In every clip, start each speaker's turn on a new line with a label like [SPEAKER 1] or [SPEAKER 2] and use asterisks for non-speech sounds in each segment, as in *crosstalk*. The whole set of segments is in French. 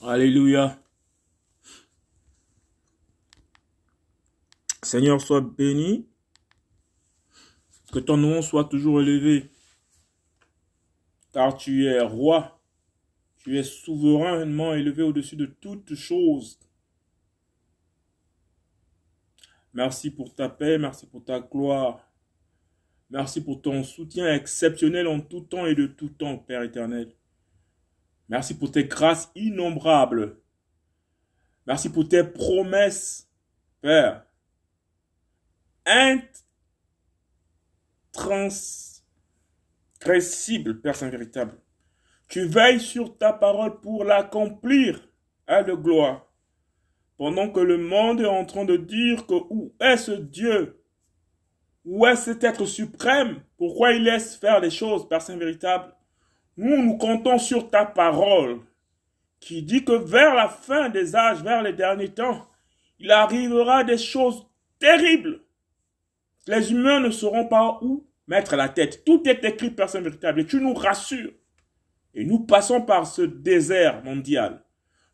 [SPEAKER 1] Alléluia. Seigneur, sois béni. Que ton nom soit toujours élevé. Car tu es roi. Tu es souverainement élevé au-dessus de toutes choses. Merci pour ta paix, merci pour ta gloire. Merci pour ton soutien exceptionnel en tout temps et de tout temps, Père éternel. Merci pour tes grâces innombrables. Merci pour tes promesses, Père. Intransgressibles, Père Saint véritable. Tu veilles sur ta parole pour l'accomplir à de gloire. Pendant que le monde est en train de dire que où est ce Dieu? Où est cet être suprême? Pourquoi il laisse faire les choses, Père Saint véritable? Nous, nous comptons sur ta parole qui dit que vers la fin des âges, vers les derniers temps, il arrivera des choses terribles. Les humains ne sauront pas où mettre la tête. Tout est écrit, personne véritable. Et tu nous rassures. Et nous passons par ce désert mondial.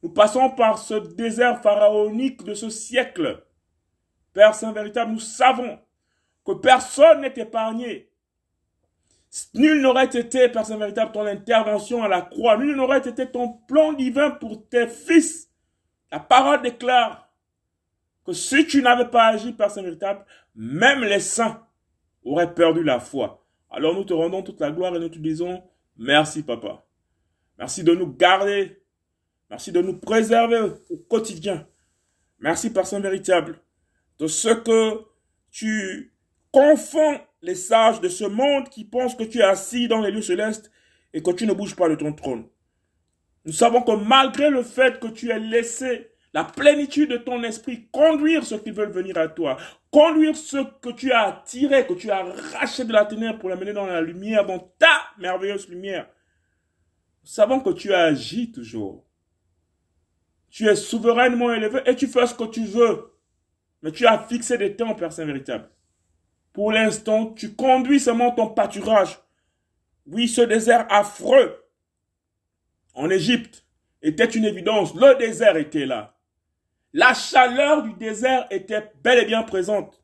[SPEAKER 1] Nous passons par ce désert pharaonique de ce siècle. Père Saint véritable, nous savons que personne n'est épargné. Nul n'aurait été, personne véritable, ton intervention à la croix. Nul n'aurait été ton plan divin pour tes fils. La parole déclare que si tu n'avais pas agi, personne véritable, même les saints auraient perdu la foi. Alors nous te rendons toute la gloire et nous te disons merci papa. Merci de nous garder. Merci de nous préserver au quotidien. Merci personne véritable de ce que tu confonds les sages de ce monde qui pensent que tu es assis dans les lieux célestes et que tu ne bouges pas de ton trône. Nous savons que malgré le fait que tu aies laissé la plénitude de ton esprit conduire ceux qui veulent venir à toi, conduire ceux que tu as attirés, que tu as arrachés de la ténèbres pour les mener dans la lumière, dans ta merveilleuse lumière, nous savons que tu agis toujours. Tu es souverainement élevé et tu fais ce que tu veux. Mais tu as fixé des temps, Père Saint véritable. Pour l'instant, tu conduis seulement ton pâturage. Oui, ce désert affreux en Égypte était une évidence. Le désert était là. La chaleur du désert était bel et bien présente.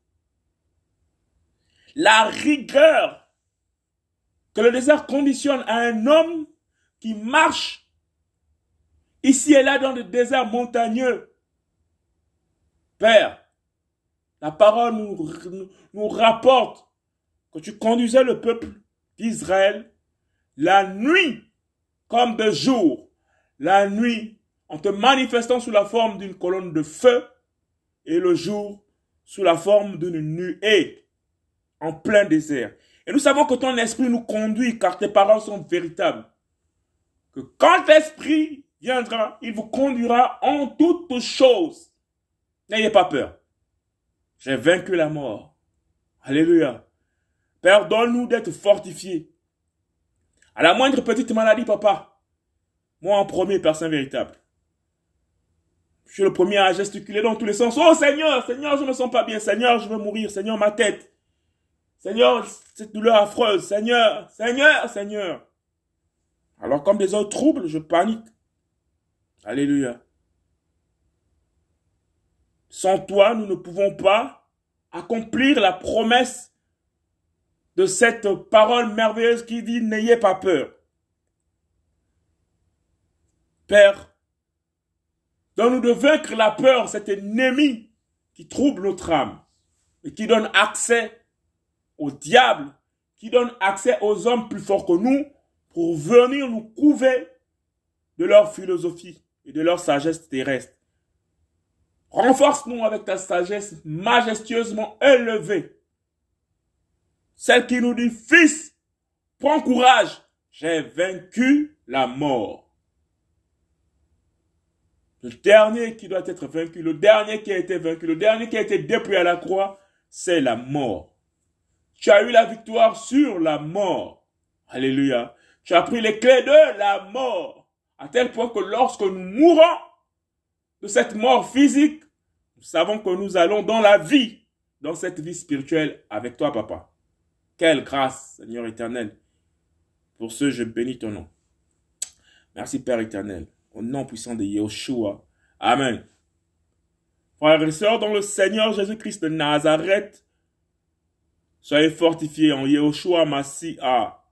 [SPEAKER 1] La rigueur que le désert conditionne à un homme qui marche ici et là dans le désert montagneux. Père, la parole nous, rapporte que tu conduisais le peuple d'Israël la nuit comme de jour, la nuit en te manifestant sous la forme d'une colonne de feu et le jour sous la forme d'une nuée en plein désert. Et nous savons que ton esprit nous conduit car tes paroles sont véritables. Que quand l'esprit viendra, il vous conduira en toutes choses. N'ayez pas peur. J'ai vaincu la mort. Alléluia. Père, donne-nous d'être fortifiés. À la moindre petite maladie, papa. Moi en premier, personne véritable. Je suis le premier à gesticuler dans tous les sens. Oh Seigneur, Seigneur, je ne me sens pas bien. Seigneur, je veux mourir. Seigneur, ma tête. Seigneur, cette douleur affreuse. Seigneur, Seigneur, Seigneur. Alors comme des autres troubles, je panique. Alléluia. Sans toi, nous ne pouvons pas accomplir la promesse de cette parole merveilleuse qui dit n'ayez pas peur. Père, donne-nous de vaincre la peur, cet ennemi qui trouble notre âme et qui donne accès au diable, qui donne accès aux hommes plus forts que nous pour venir nous couver de leur philosophie et de leur sagesse terrestre. Renforce-nous avec ta sagesse majestueusement élevée. Celle qui nous dit, fils, prends courage, j'ai vaincu la mort. Le dernier qui doit être vaincu, le dernier qui a été vaincu, le dernier qui a été dépouillé à la croix, c'est la mort. Tu as eu la victoire sur la mort. Alléluia. Tu as pris les clés de la mort. À tel point que lorsque nous mourons, de cette mort physique, nous savons que nous allons dans la vie, dans cette vie spirituelle avec toi, papa. Quelle grâce, Seigneur éternel. Pour ce, je bénis ton nom. Merci, Père éternel. Au nom puissant de Yeshua. Amen. Frères et sœurs, dans le Seigneur Jésus-Christ de Nazareth, soyez fortifiés en Yeshua Massia,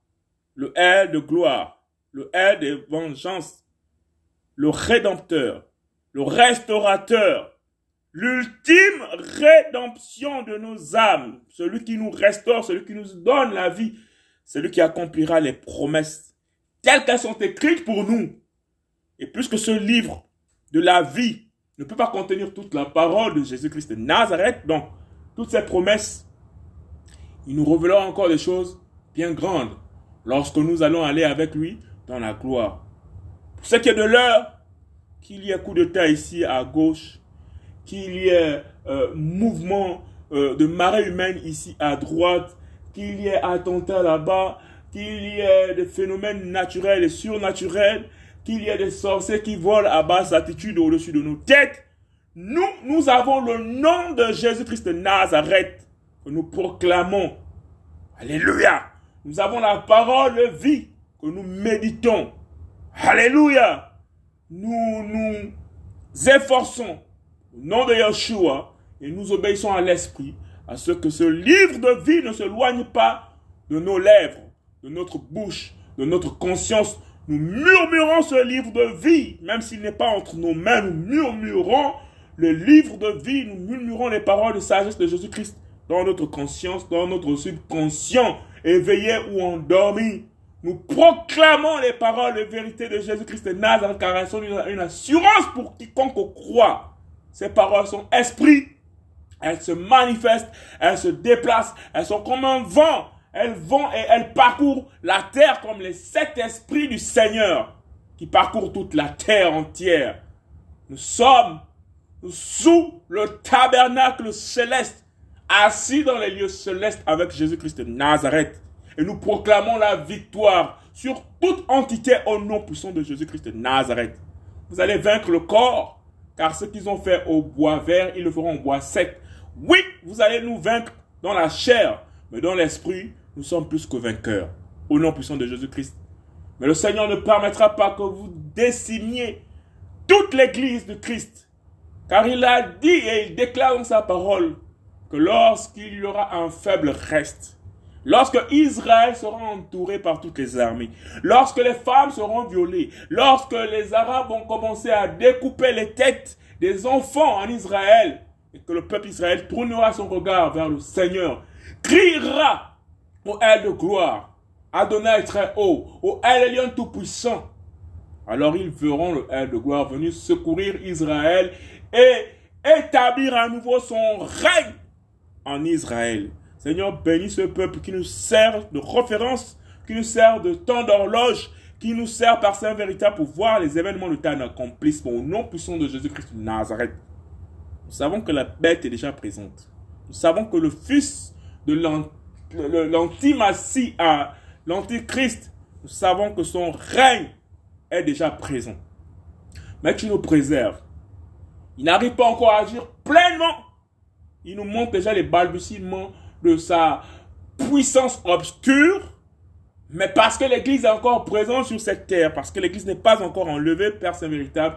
[SPEAKER 1] le air de gloire, le air de vengeance, le rédempteur, le restaurateur, l'ultime rédemption de nos âmes, celui qui nous restaure, celui qui nous donne la vie, celui qui accomplira les promesses telles qu'elles sont écrites pour nous. Et puisque ce livre de la vie ne peut pas contenir toute la parole de Jésus-Christ de Nazareth, donc toutes ces promesses, il nous révélera encore des choses bien grandes lorsque nous allons aller avec lui dans la gloire. Pour ce qui est de l'heure, qu'il y ait coup de taille ici à gauche, qu'il y ait euh, mouvement euh, de marée humaine ici à droite, qu'il y ait attentat là-bas, qu'il y ait des phénomènes naturels et surnaturels, qu'il y ait des sorciers qui volent à basse attitude au-dessus de nos têtes. Nous, nous avons le nom de Jésus-Christ de Nazareth que nous proclamons. Alléluia. Nous avons la parole de vie que nous méditons. Alléluia. Nous nous efforçons au nom de Yeshua et nous obéissons à l'Esprit à ce que ce livre de vie ne se loigne pas de nos lèvres, de notre bouche, de notre conscience. Nous murmurons ce livre de vie, même s'il n'est pas entre nos mains, nous murmurons le livre de vie, nous murmurons les paroles de sagesse de Jésus-Christ dans notre conscience, dans notre subconscient, éveillé ou endormi. Nous proclamons les paroles de vérité de Jésus-Christ de Nazareth, car elles sont une, assurance pour quiconque croit. Ces paroles sont esprit, elles se manifestent, elles se déplacent, elles sont comme un vent. Elles vont et elles parcourent la terre comme les sept esprits du Seigneur qui parcourent toute la terre entière. Nous sommes sous le tabernacle céleste, assis dans les lieux célestes avec Jésus-Christ de Nazareth. Et nous proclamons la victoire sur toute entité au nom puissant de Jésus-Christ de Nazareth. Vous allez vaincre le corps, car ce qu'ils ont fait au bois vert, ils le feront au bois sec. Oui, vous allez nous vaincre dans la chair, mais dans l'esprit, nous sommes plus que vainqueurs. Au nom puissant de Jésus-Christ. Mais le Seigneur ne permettra pas que vous décimiez toute l'église de Christ. Car il a dit et il déclare dans sa parole que lorsqu'il y aura un faible reste, lorsque Israël sera entouré par toutes les armées, lorsque les femmes seront violées, lorsque les Arabes vont commencer à découper les têtes des enfants en Israël, et que le peuple Israël tournera son regard vers le Seigneur, criera au aile de gloire, Adonai très haut, au aile lion tout-puissant. Alors ils verront le aile de gloire venir secourir Israël et établir à nouveau son règne en Israël. Seigneur, bénis ce peuple qui nous sert de référence, qui nous sert de temps d'horloge, qui nous sert par saint véritable pour voir les événements de ta accomplissement au nom puissant de Jésus-Christ de Nazareth. Nous savons que la bête est déjà présente. Nous savons que le fils de l'antimassie à l'antichrist, nous savons que son règne est déjà présent. Mais tu nous préserves. Il n'arrive pas encore à agir pleinement. Il nous montre déjà les balbutiements de sa puissance obscure. Mais parce que l'Église est encore présente sur cette terre, parce que l'Église n'est pas encore enlevée, Père Saint-Véritable,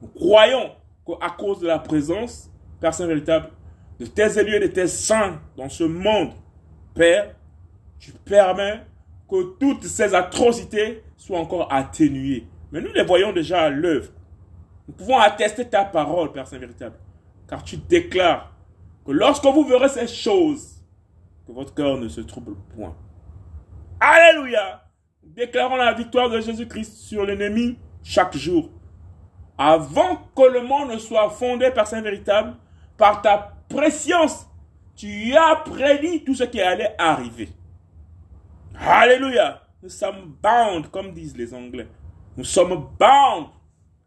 [SPEAKER 1] nous croyons qu'à cause de la présence, Père Saint-Véritable, de tes élus et de tes saints dans ce monde, Père, tu permets que toutes ces atrocités soient encore atténuées. Mais nous les voyons déjà à l'œuvre. Nous pouvons attester ta parole, Père Saint-Véritable. Car tu déclares que lorsque vous verrez ces choses, que votre cœur ne se trouble point. Alléluia. Déclarons la victoire de Jésus-Christ sur l'ennemi chaque jour. Avant que le monde ne soit fondé, Père Saint-Véritable, par ta préscience, tu as prédit tout ce qui allait arriver. Alléluia. Nous sommes bound, comme disent les Anglais. Nous sommes bound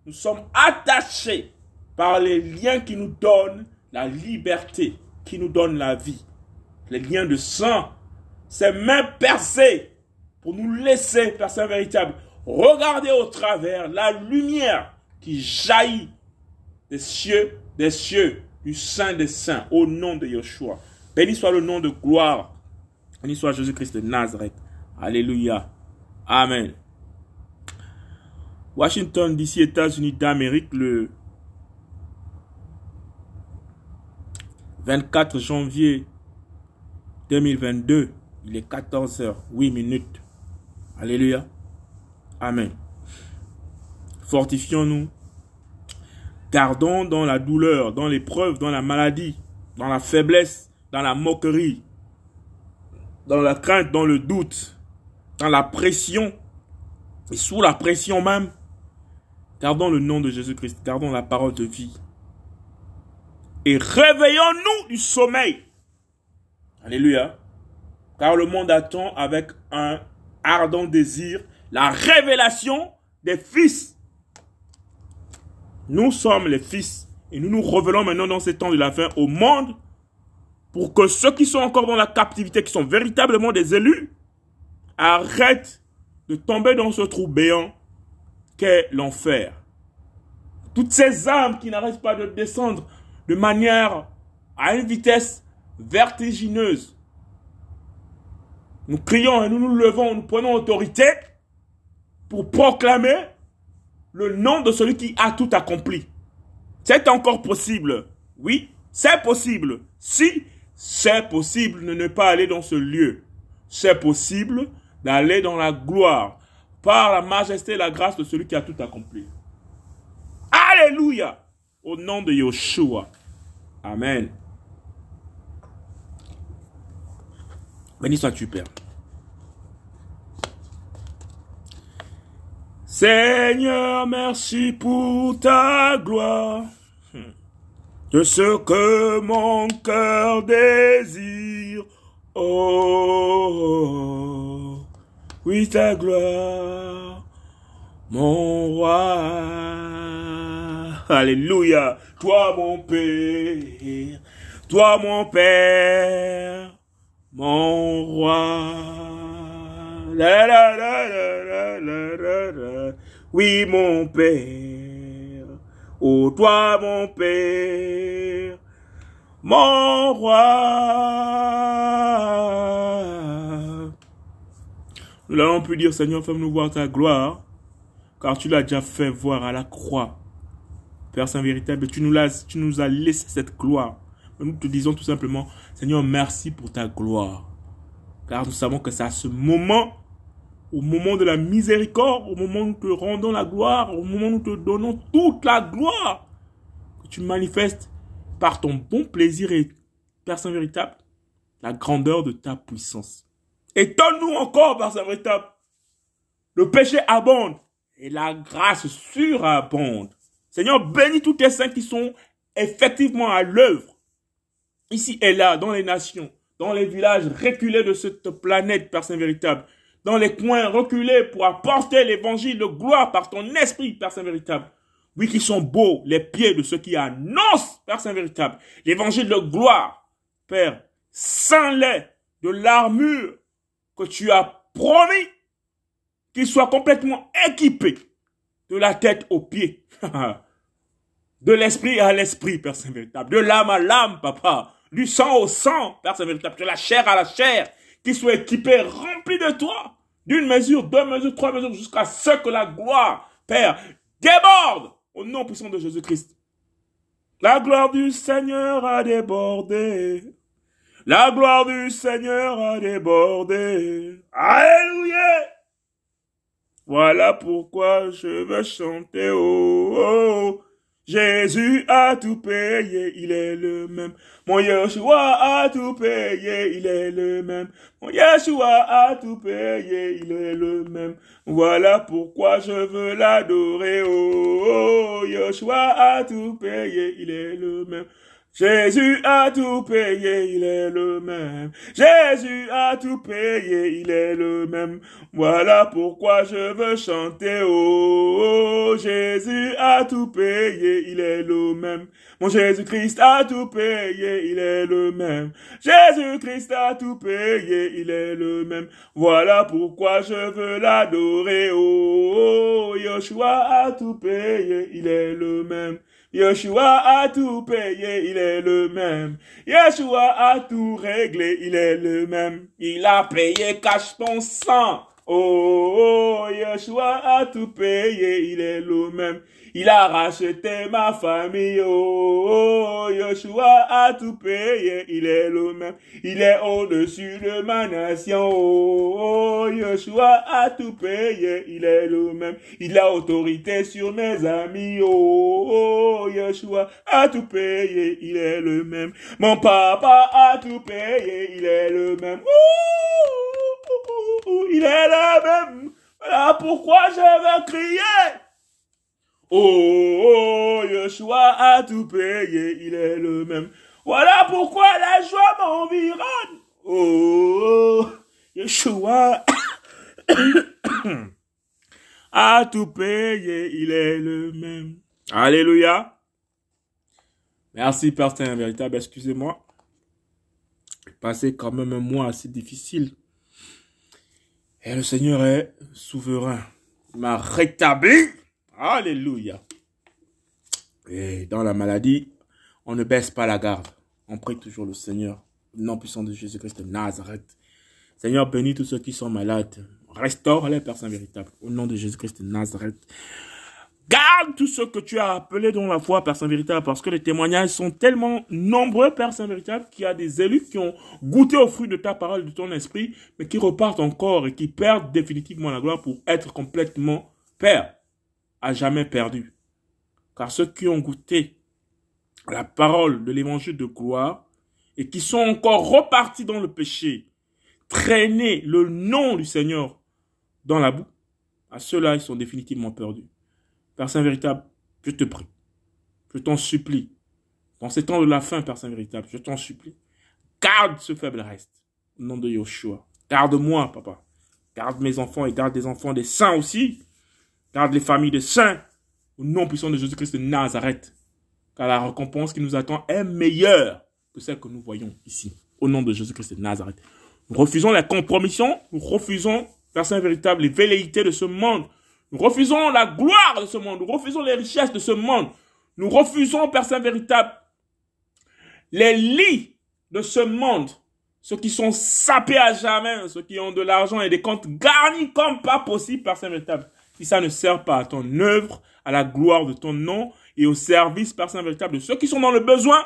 [SPEAKER 1] nous sommes attachés par les liens qui nous donnent la liberté, qui nous donnent la vie. Les liens de sang, ces mains percées pour nous laisser, personne véritable, regarder au travers la lumière qui jaillit des cieux, des cieux, du Saint des Saints, au nom de Yeshua. Béni soit le nom de gloire. Béni soit Jésus-Christ de Nazareth. Alléluia. Amen. Washington, d'ici États-Unis d'Amérique, le 24 janvier 2022, il est 14h, 8 minutes. Alléluia. Amen. Fortifions-nous. Gardons dans la douleur, dans l'épreuve, dans la maladie, dans la faiblesse, dans la moquerie, dans la crainte, dans le doute, dans la pression, et sous la pression même, gardons le nom de Jésus-Christ, gardons la parole de vie. Et réveillons-nous du sommeil. Alléluia. Car le monde attend avec un ardent désir la révélation des fils. Nous sommes les fils et nous nous révélons maintenant dans ces temps de la fin au monde pour que ceux qui sont encore dans la captivité, qui sont véritablement des élus, arrêtent de tomber dans ce trou béant qu'est l'enfer. Toutes ces âmes qui n'arrêtent pas de descendre de manière à une vitesse vertigineuse. Nous crions et nous nous levons, nous prenons autorité pour proclamer le nom de celui qui a tout accompli. C'est encore possible. Oui, c'est possible. Si c'est possible de ne pas aller dans ce lieu. C'est possible d'aller dans la gloire par la majesté et la grâce de celui qui a tout accompli. Alléluia. Au nom de Yeshua. Amen. Béni sois-tu, Père. Seigneur, merci pour ta gloire de ce que mon cœur désire. Oh, oui, ta gloire, mon roi. Alléluia. Toi, mon Père, toi, mon Père, mon roi. La, la, la, oui, mon Père, ô toi, mon Père, mon roi. Nous l'avons pu dire, Seigneur, fais-nous voir ta gloire, car tu l'as déjà fait voir à la croix. Père Saint véritable, tu nous, tu nous as laissé cette gloire. Nous te disons tout simplement, Seigneur, merci pour ta gloire. Car nous savons que c'est à ce moment au moment de la miséricorde, au moment où nous te rendons la gloire, au moment où nous te donnons toute la gloire, que tu manifestes par ton bon plaisir et Père Saint véritable, la grandeur de ta puissance. Étonne-nous encore, Père Saint véritable. Le péché abonde et la grâce surabonde. Seigneur, bénis tous tes saints qui sont effectivement à l'œuvre, ici et là, dans les nations, dans les villages reculés de cette planète, Père Saint véritable dans les coins reculés pour apporter l'évangile de gloire par ton esprit, Père Saint véritable. Oui, qui sont beaux les pieds de ceux qui annoncent, Père Saint véritable, l'évangile de gloire, Père, sans lait de l'armure que tu as promis, qu'ils soient complètement équipés de la tête aux pieds, *laughs* de l'esprit à l'esprit, Père Saint véritable, de l'âme à l'âme, papa, du sang au sang, Père Saint véritable, de la chair à la chair, qui soient équipés, remplis de toi, d'une mesure, deux mesures, trois mesures, jusqu'à ce que la gloire, Père, déborde au nom puissant de Jésus-Christ. La gloire du Seigneur a débordé. La gloire du Seigneur a débordé. Alléluia. Voilà pourquoi je veux chanter. oh. oh. Jésus a tout payé, il est le même. Mon Yeshua a tout payé, il est le même. Mon Yeshua a tout payé, il est le même. Voilà pourquoi je veux l'adorer. Oh, oh, Yeshua a tout payé, il est le même. Jésus a tout payé, il est le même. Jésus a tout payé, il est le même. Voilà pourquoi je veux chanter. Oh, oh Jésus a tout payé, il est le même. Mon Jésus-Christ a tout payé, il est le même. Jésus-Christ a tout payé, il est le même. Voilà pourquoi je veux l'adorer. Oh, oh Yeshua a tout payé, il est le même. Yeshua a tout payé, il est le même. Yeshua a tout réglé, il est le même. Il a payé cache ton sang. Oh, Yeshua a tout payé, il est le même. Il a racheté ma famille. Oh, Yeshua a tout payé, il est le même. Il est au-dessus de ma nation. Oh, Yeshua a tout payé, il est le même. Il a autorité sur mes amis. Oh, Yeshua a tout payé, il est le même. Mon papa a tout payé, il est le même. il est le même. Voilà pourquoi je vais crier. Oh, Yeshua a tout payé, il est le même. Voilà pourquoi la joie m'environne. Oh, Yeshua *coughs* a tout payé, il est le même. Alléluia. Merci, Père Saint véritable, excusez-moi. Passé quand même un mois assez difficile. Et le Seigneur est souverain. Il m'a rétabli. Alléluia. Et dans la maladie, on ne baisse pas la garde. On prie toujours le Seigneur. Nom puissant de Jésus-Christ de Nazareth. Seigneur, bénis tous ceux qui sont malades. Restaure les personnes véritables. Au nom de Jésus-Christ de Nazareth. Garde tous ceux que tu as appelés dans la foi, personne véritable, parce que les témoignages sont tellement nombreux, personne véritable, qu'il y a des élus qui ont goûté au fruit de ta parole, de ton esprit, mais qui repartent encore et qui perdent définitivement la gloire pour être complètement père à jamais perdu. Car ceux qui ont goûté la parole de l'évangile de gloire et qui sont encore repartis dans le péché, traîner le nom du Seigneur dans la boue, à ceux-là, ils sont définitivement perdus. Père Saint véritable, je te prie, je t'en supplie, dans ces temps de la fin, Père Saint véritable, je t'en supplie, garde ce faible reste, au nom de Yoshua. Garde-moi, papa. Garde mes enfants et garde des enfants des saints aussi. Garde les familles de saints au nom puissant de Jésus-Christ de Nazareth. Car la récompense qui nous attend est meilleure que celle que nous voyons ici. Au nom de Jésus-Christ de Nazareth. Nous refusons la compromission. Nous refusons, Saint véritable, les velléités de ce monde. Nous refusons la gloire de ce monde. Nous refusons les richesses de ce monde. Nous refusons, Saint véritable, les lits de ce monde. Ceux qui sont sapés à jamais, ceux qui ont de l'argent et des comptes garnis comme pas possible, Saint véritable si ça ne sert pas à ton œuvre, à la gloire de ton nom et au service par Saint véritable de ceux qui sont dans le besoin,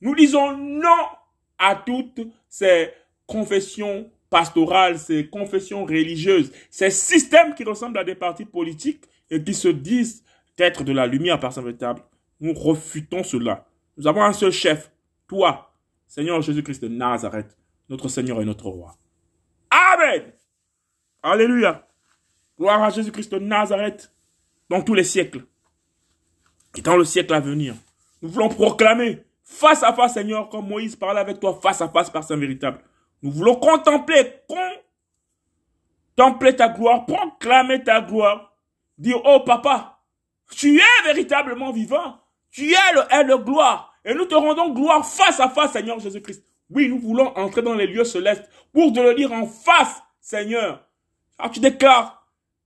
[SPEAKER 1] nous disons non à toutes ces confessions pastorales, ces confessions religieuses, ces systèmes qui ressemblent à des partis politiques et qui se disent être de la lumière par Saint véritable. Nous refutons cela. Nous avons un seul chef, toi, Seigneur Jésus-Christ de Nazareth, notre Seigneur et notre Roi. Amen. Alléluia. Gloire à Jésus-Christ de Nazareth dans tous les siècles. Et dans le siècle à venir, nous voulons proclamer face à face, Seigneur, comme Moïse parlait avec toi face à face par Saint véritable. Nous voulons contempler, contempler ta gloire, proclamer ta gloire. Dire, oh papa, tu es véritablement vivant. Tu es le est de gloire. Et nous te rendons gloire face à face, Seigneur Jésus-Christ. Oui, nous voulons entrer dans les lieux célestes pour te le dire en face, Seigneur. Alors tu déclares,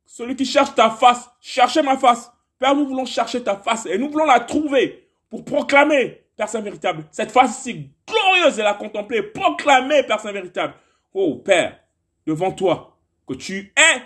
[SPEAKER 1] celui qui cherche ta face, cherchez ma face. Père, nous voulons chercher ta face et nous voulons la trouver pour proclamer, Père Saint véritable, cette face si glorieuse et la contempler, proclamer, Père Saint véritable. Oh Père, devant toi, que tu es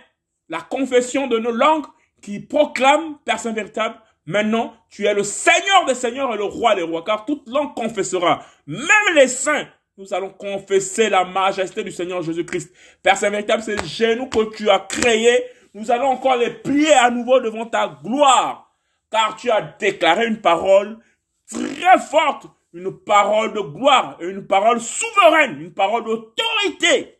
[SPEAKER 1] la confession de nos langues qui proclame, Père Saint véritable, maintenant tu es le Seigneur des Seigneurs et le Roi des Rois, car toute langue confessera, même les saints, nous allons confesser la majesté du Seigneur Jésus-Christ. Père Saint véritable, c'est les genoux que tu as créés nous allons encore les plier à nouveau devant ta gloire, car tu as déclaré une parole très forte, une parole de gloire, une parole souveraine, une parole d'autorité,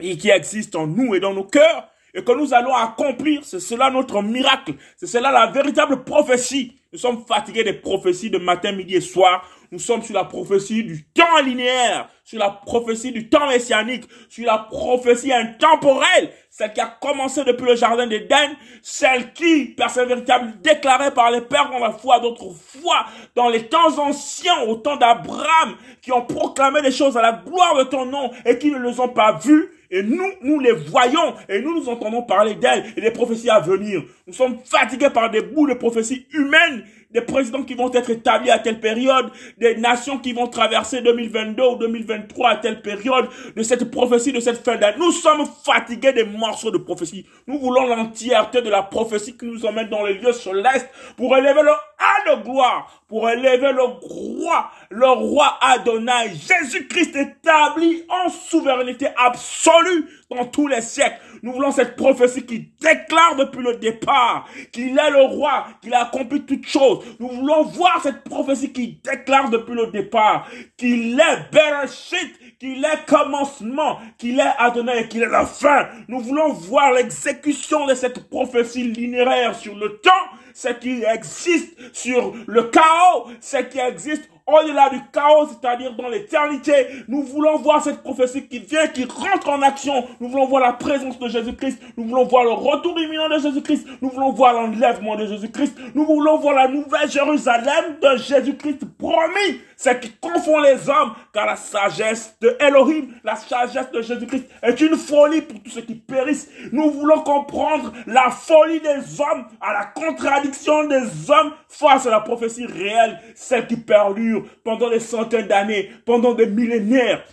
[SPEAKER 1] et qui existe en nous et dans nos cœurs, et que nous allons accomplir. C'est cela notre miracle. C'est cela la véritable prophétie. Nous sommes fatigués des prophéties de matin, midi et soir. Nous sommes sur la prophétie du temps linéaire, sur la prophétie du temps messianique, sur la prophétie intemporelle, celle qui a commencé depuis le jardin d'Éden, celle qui, personne véritable, déclarée par les pères dans la foi d'autrefois, dans les temps anciens, au temps d'Abraham, qui ont proclamé les choses à la gloire de ton nom et qui ne les ont pas vues Et nous, nous les voyons et nous nous entendons parler d'elles et des prophéties à venir. Nous sommes fatigués par des bouts de prophéties humaines des présidents qui vont être établis à telle période, des nations qui vont traverser 2022 ou 2023 à telle période, de cette prophétie, de cette fin d'année. Nous sommes fatigués des de prophétie. Nous voulons l'entièreté de la prophétie qui nous emmène dans les lieux célestes pour élever le A de gloire, pour élever le roi, le roi Adonai, Jésus-Christ établi en souveraineté absolue dans tous les siècles. Nous voulons cette prophétie qui déclare depuis le départ qu'il est le roi, qu'il a accompli toutes choses. Nous voulons voir cette prophétie qui déclare depuis le départ qu'il est Bereshit, qu'il est commencement, qu'il est Adonai et qu'il est la fin. Nous voulons voir l'exécution de cette prophétie linéaire sur le temps, ce qui existe sur le chaos, ce qui existe au-delà du chaos, c'est-à-dire dans l'éternité. Nous voulons voir cette prophétie qui vient, qui rentre en action. Nous voulons voir la présence de Jésus-Christ. Nous voulons voir le retour imminent de Jésus-Christ. Nous voulons voir l'enlèvement de Jésus-Christ. Nous voulons voir la nouvelle Jérusalem de Jésus-Christ promis. C'est qui confond les hommes, car la sagesse de Elohim, la sagesse de Jésus-Christ est une folie pour tous ceux qui périssent. Nous voulons comprendre la folie des hommes à la contradiction des hommes face à la prophétie réelle, celle qui perdure pendant des centaines d'années, pendant des millénaires.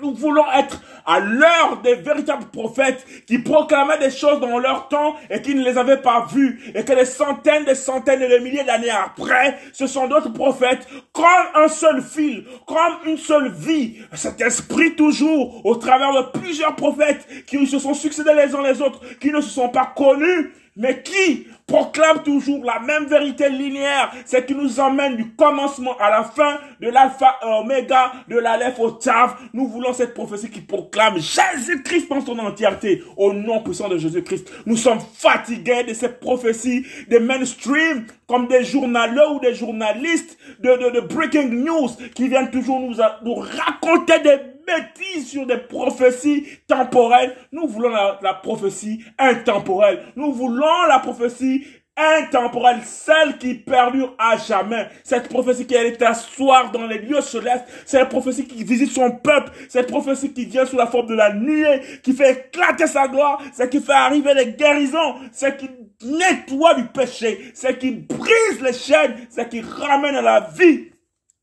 [SPEAKER 1] Nous voulons être à l'heure des véritables prophètes qui proclamaient des choses dans leur temps et qui ne les avaient pas vues et que des centaines, des centaines et des milliers d'années après, ce sont d'autres prophètes comme un seul fil, comme une seule vie. Cet esprit toujours au travers de plusieurs prophètes qui se sont succédés les uns les autres, qui ne se sont pas connus, mais qui proclame toujours la même vérité linéaire, c'est qui nous emmène du commencement à la fin, de l'alpha à oméga, de l'alef au taf. Nous voulons cette prophétie qui proclame Jésus-Christ dans son entièreté, au nom puissant de Jésus-Christ. Nous sommes fatigués de cette prophétie des mainstream, comme des journalistes ou des journalistes de, de, de breaking news, qui viennent toujours nous, nous raconter des bêtises sur des prophéties temporelles. Nous voulons la, prophétie intemporelle. Nous voulons la prophétie intemporelle, celle qui perdure à jamais. Cette prophétie qui est asseoir dans les lieux célestes, c'est la prophétie qui visite son peuple, cette prophétie qui vient sous la forme de la nuée, qui fait éclater sa gloire, c'est qui fait arriver les guérisons, c'est qui nettoie du péché, c'est qui brise les chaînes, c'est qui ramène à la vie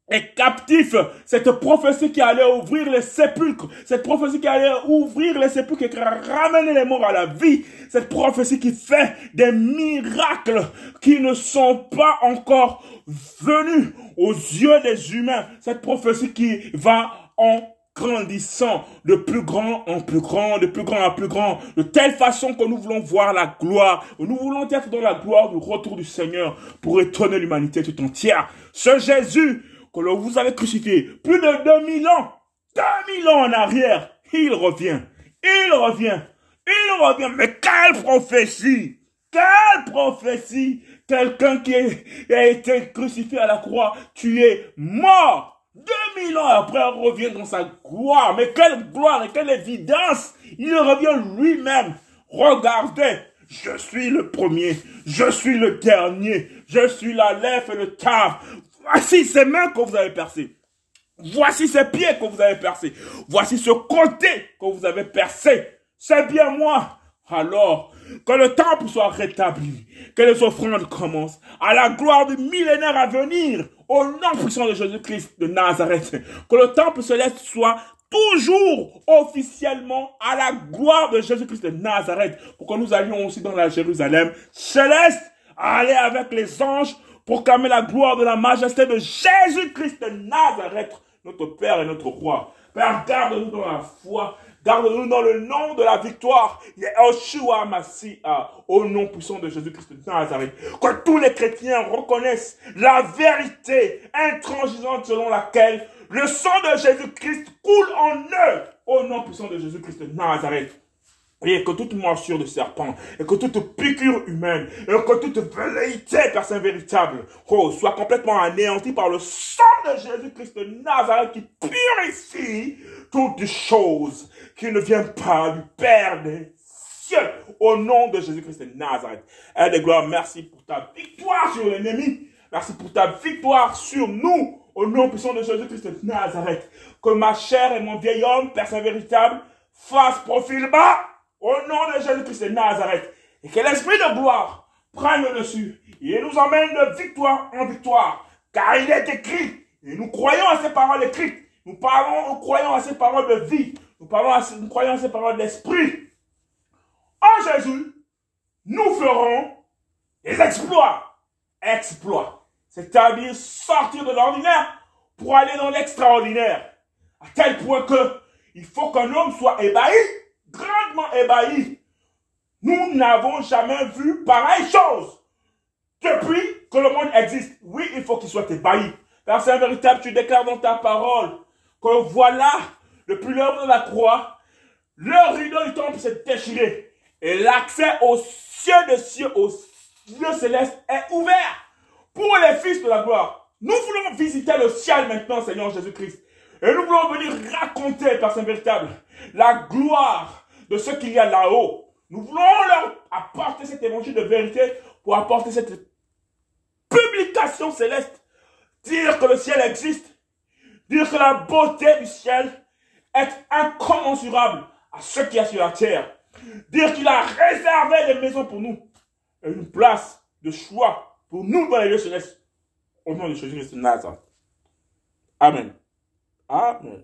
[SPEAKER 1] est captif. Cette prophétie qui allait ouvrir les sépulcres. Cette prophétie qui allait ouvrir les sépulcres et qui ramener les morts à la vie. Cette prophétie qui fait des miracles qui ne sont pas encore venus aux yeux des humains. Cette prophétie qui va en grandissant de plus grand en plus grand, de plus grand en plus grand, de telle façon que nous voulons voir la gloire, nous voulons être dans la gloire du retour du Seigneur pour étonner l'humanité tout entière. Ce Jésus vous avez crucifié plus de 2000 ans, 2000 ans en arrière, il revient, il revient, il revient. Mais quelle prophétie, quelle prophétie, quelqu'un qui a été crucifié à la croix, tu es mort. 2000 ans après, il revient dans sa gloire. Mais quelle gloire et quelle évidence. Il revient lui-même. Regardez, je suis le premier, je suis le dernier, je suis la lèvre et le taf. Voici ces mains que vous avez percées. Voici ces pieds que vous avez percés. Voici ce côté que vous avez percé. C'est bien moi. Alors, que le temple soit rétabli, que les offrandes commencent, à la gloire du millénaire à venir, au nom puissant de Jésus-Christ de Nazareth, que le temple céleste soit toujours officiellement à la gloire de Jésus-Christ de Nazareth, pour que nous allions aussi dans la Jérusalem céleste, aller avec les anges proclamer la gloire de la majesté de Jésus-Christ de Nazareth, notre Père et notre Roi. Père, garde-nous dans la foi, garde-nous dans le nom de la victoire, Yeshua Mashiach, au nom puissant de Jésus-Christ de Nazareth. Que tous les chrétiens reconnaissent la vérité intransigeante selon laquelle le sang de Jésus-Christ coule en eux, au nom puissant de Jésus-Christ de Nazareth. Et que toute morsure de serpent, et que toute piqûre humaine, et que toute velléité, personne véritable, oh, soit complètement anéantie par le sang de Jésus-Christ de Nazareth qui purifie toutes choses qui ne viennent pas du Père des cieux, au nom de Jésus-Christ de Nazareth. Et de gloire, merci pour ta victoire sur l'ennemi. Merci pour ta victoire sur nous, au nom puissant de Jésus-Christ de Nazareth. Que ma chair et mon vieil homme, personne véritable, face profil bas, au nom de Jésus-Christ de Nazareth, et que l'Esprit de gloire prenne le dessus, et nous emmène de victoire en victoire, car il est écrit, et nous croyons à ces paroles écrites, nous parlons, nous croyons à ces paroles de vie, nous, parlons à, nous croyons à ces paroles d'esprit. En Jésus, nous ferons des exploits, exploits, c'est-à-dire sortir de l'ordinaire pour aller dans l'extraordinaire, à tel point que il faut qu'un homme soit ébahi, grandement ébahi. Nous n'avons jamais vu pareille chose depuis que le monde existe. Oui, il faut qu'il soit ébahi. Car c'est véritable, tu déclares dans ta parole que voilà, depuis l'heure de la croix, le rideau du temple s'est déchiré. Et l'accès au ciel de cieux, au ciel céleste est ouvert pour les fils de la gloire. Nous voulons visiter le ciel maintenant, Seigneur Jésus-Christ. Et nous voulons venir raconter, par Saint véritable, la gloire de ce qu'il y a là-haut. Nous voulons leur apporter cet évangile de vérité pour apporter cette publication céleste. Dire que le ciel existe. Dire que la beauté du ciel est incommensurable à ce qui y a sur la terre. Dire qu'il a réservé des maisons pour nous. Une place de choix pour nous dans les lieux célestes. Au nom de Jésus-Christ Nazareth. Amen. Amen.